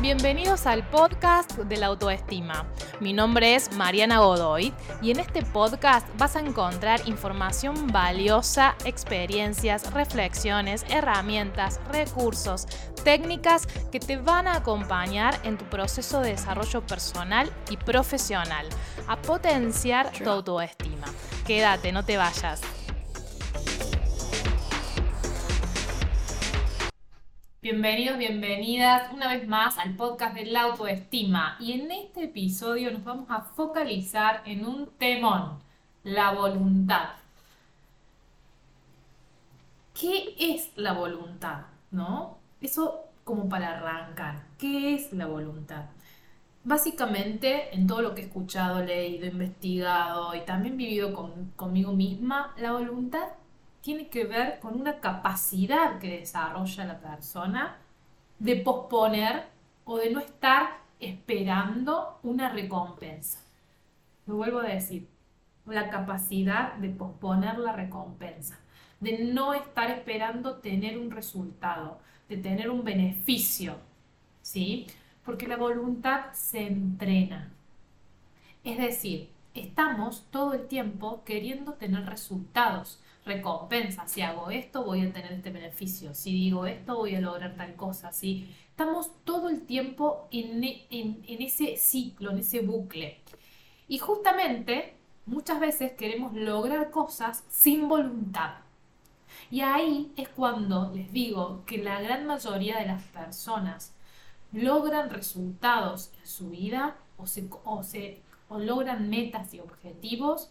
Bienvenidos al podcast de la autoestima. Mi nombre es Mariana Godoy y en este podcast vas a encontrar información valiosa, experiencias, reflexiones, herramientas, recursos, técnicas que te van a acompañar en tu proceso de desarrollo personal y profesional, a potenciar tu autoestima. Quédate, no te vayas. Bienvenidos, bienvenidas una vez más al podcast de la autoestima. Y en este episodio nos vamos a focalizar en un temón, la voluntad. ¿Qué es la voluntad? ¿No? Eso como para arrancar. ¿Qué es la voluntad? Básicamente, en todo lo que he escuchado, leído, investigado y también vivido conmigo misma, la voluntad tiene que ver con una capacidad que desarrolla la persona de posponer o de no estar esperando una recompensa. Lo vuelvo a decir, la capacidad de posponer la recompensa, de no estar esperando tener un resultado, de tener un beneficio, ¿sí? Porque la voluntad se entrena. Es decir, estamos todo el tiempo queriendo tener resultados recompensa. Si hago esto, voy a tener este beneficio. Si digo esto, voy a lograr tal cosa. ¿sí? Estamos todo el tiempo en, en, en ese ciclo, en ese bucle. Y justamente muchas veces queremos lograr cosas sin voluntad. Y ahí es cuando les digo que la gran mayoría de las personas logran resultados en su vida o, se, o, se, o logran metas y objetivos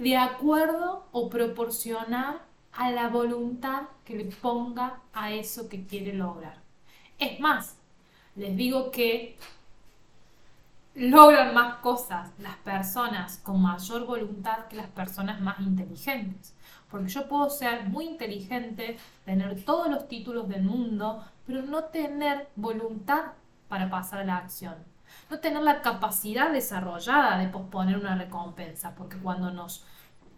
de acuerdo o proporcionar a la voluntad que le ponga a eso que quiere lograr. Es más, les digo que logran más cosas las personas con mayor voluntad que las personas más inteligentes. Porque yo puedo ser muy inteligente, tener todos los títulos del mundo, pero no tener voluntad para pasar a la acción. No tener la capacidad desarrollada de posponer una recompensa. Porque cuando nos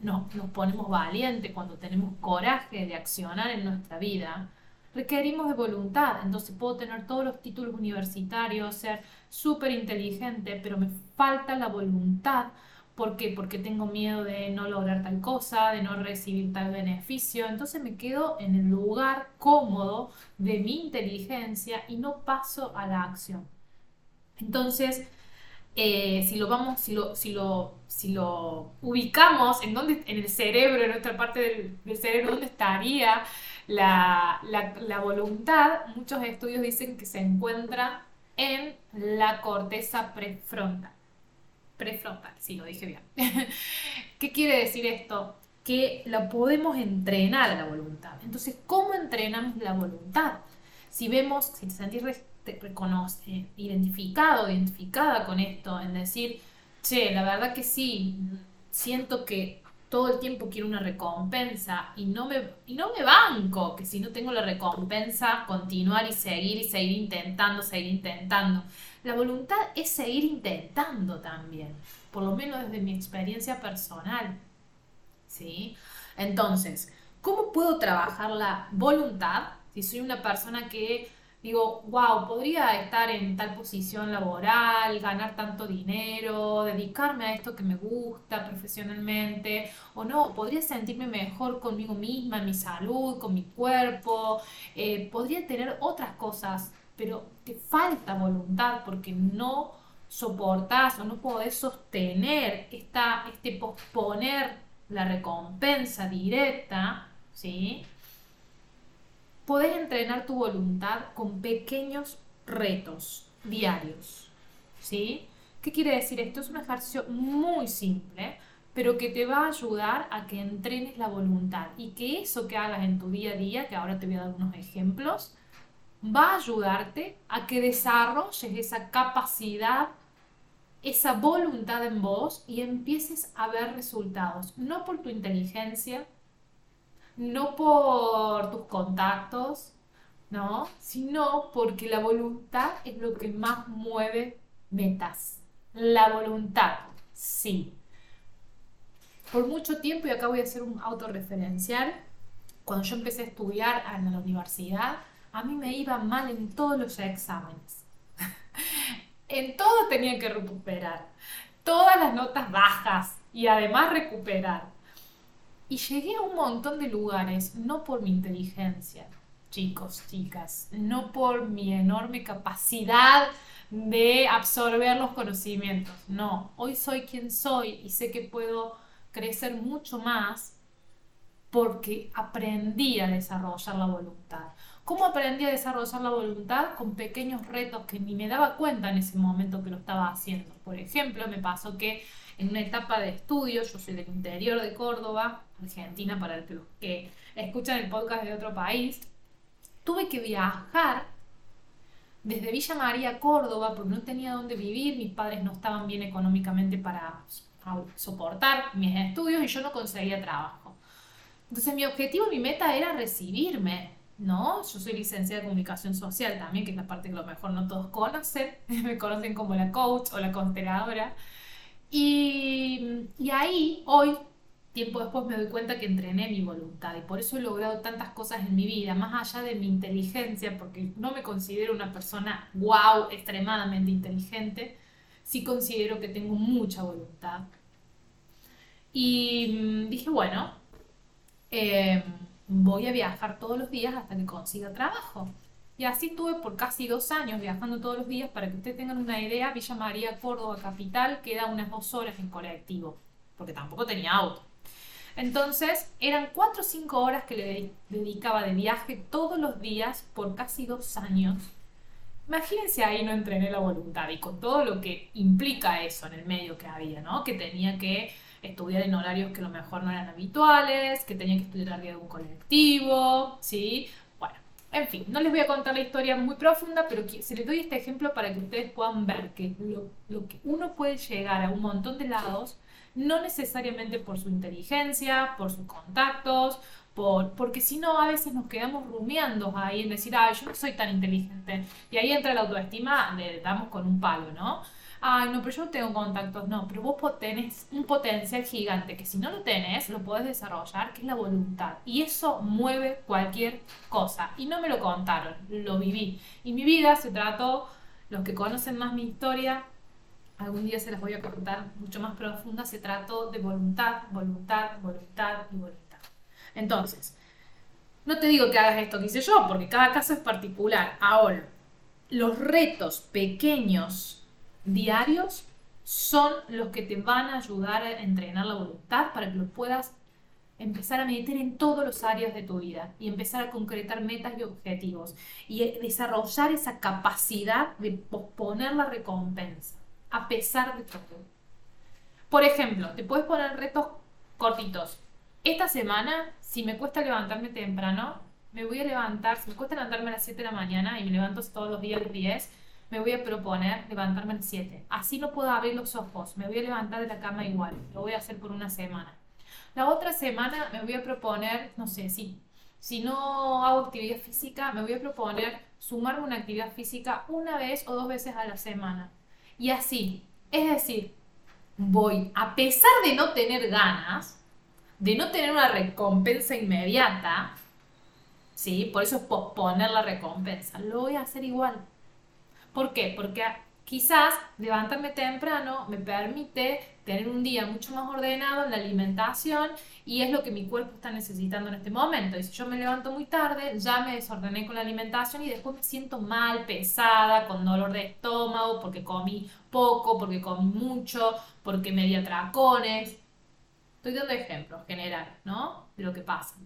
nos, ponemos valientes, cuando tenemos coraje de accionar en nuestra vida, requerimos de voluntad. Entonces puedo tener todos los títulos universitarios, ser súper inteligente, pero me falta la voluntad. ¿Por qué? Porque tengo miedo de no lograr tal cosa, de no recibir tal beneficio. Entonces me quedo en el lugar cómodo de mi inteligencia y no paso a la acción. Entonces, eh, si lo vamos, si lo, si lo, si lo ubicamos en donde, en el cerebro, en nuestra parte del, cerebro, ¿dónde estaría la, la, voluntad? Muchos estudios dicen que se encuentra en la corteza prefrontal. Prefrontal, si lo dije bien. ¿Qué quiere decir esto? Que la podemos entrenar a la voluntad. Entonces, ¿cómo entrenamos la voluntad? Si vemos, si te sentís te reconoce, identificado, identificada con esto, en decir, che, la verdad que sí, siento que todo el tiempo quiero una recompensa y no me, y no me banco, que si no tengo la recompensa, continuar y seguir y seguir intentando, seguir intentando. La voluntad es seguir intentando también, por lo menos desde mi experiencia personal. ¿Sí? Entonces, ¿cómo puedo trabajar la voluntad si soy una persona que digo, wow, podría estar en tal posición laboral, ganar tanto dinero, dedicarme a esto que me gusta profesionalmente, o no, podría sentirme mejor conmigo misma, en mi salud, con mi cuerpo, eh, podría tener otras cosas, pero te falta voluntad porque no soportás o no podés sostener esta, este posponer la recompensa directa, ¿sí? Podés entrenar tu voluntad con pequeños retos diarios. ¿Sí? ¿Qué quiere decir esto? Es un ejercicio muy simple, pero que te va a ayudar a que entrenes la voluntad y que eso que hagas en tu día a día, que ahora te voy a dar unos ejemplos, va a ayudarte a que desarrolles esa capacidad, esa voluntad en vos y empieces a ver resultados, no por tu inteligencia, no por tus contactos, ¿no? Sino porque la voluntad es lo que más mueve metas. La voluntad, sí. Por mucho tiempo, y acá voy a hacer un autorreferencial, cuando yo empecé a estudiar en la universidad, a mí me iba mal en todos los exámenes. en todo tenía que recuperar. Todas las notas bajas y además recuperar. Y llegué a un montón de lugares, no por mi inteligencia, chicos, chicas, no por mi enorme capacidad de absorber los conocimientos. No, hoy soy quien soy y sé que puedo crecer mucho más porque aprendí a desarrollar la voluntad. ¿Cómo aprendí a desarrollar la voluntad? Con pequeños retos que ni me daba cuenta en ese momento que lo estaba haciendo. Por ejemplo, me pasó que en una etapa de estudio, yo soy del interior de Córdoba, Argentina, para los que escuchan el podcast de otro país, tuve que viajar desde Villa María Córdoba porque no tenía dónde vivir, mis padres no estaban bien económicamente para soportar mis estudios y yo no conseguía trabajo. Entonces mi objetivo, mi meta era recibirme, ¿no? Yo soy licenciada de comunicación social también, que es la parte que a lo mejor no todos conocen, me conocen como la coach o la consteladora. Y, ahí, hoy, tiempo después, me doy cuenta que entrené mi voluntad y por eso he logrado tantas cosas en mi vida, más allá de mi inteligencia, porque no me considero una persona wow, extremadamente inteligente, sí considero que tengo mucha voluntad. Y mm, dije, bueno, eh, voy a viajar todos los días hasta que consiga trabajo. Y así estuve por casi dos años viajando todos los días. Para que ustedes tengan una idea, Villa María, Córdoba, capital, queda unas dos horas en colectivo, porque tampoco tenía auto. Entonces, eran cuatro o cinco horas que le dedicaba de viaje todos los días por casi dos años. Imagínense ahí no entrené la voluntad y con todo lo que implica eso en el medio que había, ¿no? Que tenía que estudiar en horarios que a lo mejor no eran habituales, que tenía que estudiar arriba de un colectivo, ¿sí? En fin, no les voy a contar la historia muy profunda, pero se les doy este ejemplo para que ustedes puedan ver que lo, lo que uno puede llegar a un montón de lados, no necesariamente por su inteligencia, por sus contactos, por, porque si no, a veces nos quedamos rumiando ahí en decir, ay, yo no soy tan inteligente. Y ahí entra la autoestima, le damos con un palo, ¿no? Ay, no, pero yo no tengo contactos, no, pero vos tenés un potencial gigante que si no lo tenés, lo podés desarrollar, que es la voluntad. Y eso mueve cualquier cosa. Y no me lo contaron, lo viví. Y mi vida se trató, los que conocen más mi historia, algún día se las voy a contar mucho más profunda, se trató de voluntad, voluntad, voluntad y voluntad. Entonces, no te digo que hagas esto que hice yo, porque cada caso es particular. Ahora, los retos pequeños diarios son los que te van a ayudar a entrenar la voluntad para que lo puedas empezar a meter en todos los áreas de tu vida y empezar a concretar metas y objetivos y desarrollar esa capacidad de posponer la recompensa a pesar de todo. Por ejemplo, te puedes poner retos cortitos. Esta semana, si me cuesta levantarme temprano, me voy a levantar, si me cuesta levantarme a las 7 de la mañana y me levanto todos los días a las 10, me voy a proponer levantarme a 7. Así no puedo abrir los ojos, me voy a levantar de la cama igual. Lo voy a hacer por una semana. La otra semana me voy a proponer, no sé, si, si no hago actividad física, me voy a proponer sumarme una actividad física una vez o dos veces a la semana. Y así, es decir, voy, a pesar de no tener ganas, de no tener una recompensa inmediata, ¿sí? Por eso es posponer la recompensa, lo voy a hacer igual. ¿Por qué? Porque quizás levantarme temprano me permite tener un día mucho más ordenado en la alimentación y es lo que mi cuerpo está necesitando en este momento. Y si yo me levanto muy tarde, ya me desordené con la alimentación y después me siento mal, pesada, con dolor de estómago, porque comí poco, porque comí mucho, porque me di atracones. Estoy dando ejemplos generales, ¿no? De lo que pasa.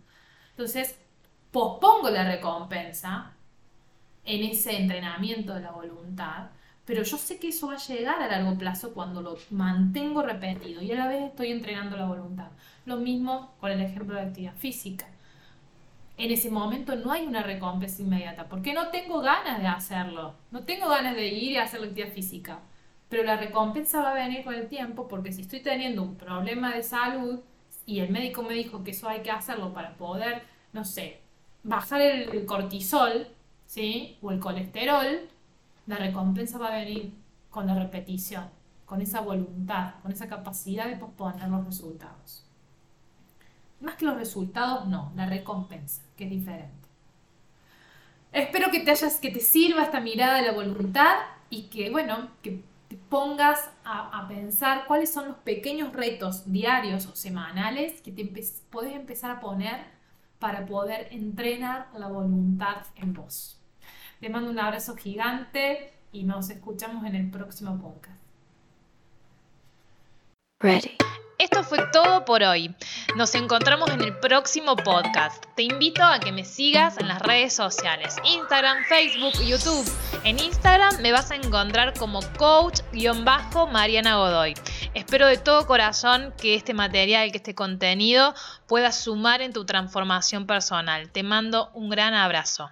Entonces, pospongo la recompensa en ese entrenamiento de la voluntad, pero yo sé que eso va a llegar a largo plazo cuando lo mantengo repetido y a la vez estoy entrenando la voluntad. Lo mismo con el ejemplo de actividad física. En ese momento no hay una recompensa inmediata, porque no tengo ganas de hacerlo, no tengo ganas de ir y hacer la actividad física, pero la recompensa va a venir con el tiempo porque si estoy teniendo un problema de salud y el médico me dijo que eso hay que hacerlo para poder, no sé, bajar el cortisol, ¿sí? O el colesterol, la recompensa va a venir con la repetición, con esa voluntad, con esa capacidad de posponer los resultados. Más que los resultados, no, la recompensa, que es diferente. Espero que te hayas, que te sirva esta mirada de la voluntad y que, bueno, que te pongas a, pensar cuáles son los pequeños retos diarios o semanales que te puedes empezar a poner para poder entrenar la voluntad en vos. Te mando un abrazo gigante y nos escuchamos en el próximo podcast. Ready. Esto fue todo por hoy. Nos encontramos en el próximo podcast. Te invito a que me sigas en las redes sociales, Instagram, Facebook, YouTube. En Instagram me vas a encontrar como coach-mariana Godoy. Espero de todo corazón que este material, que este contenido pueda sumar en tu transformación personal. Te mando un gran abrazo.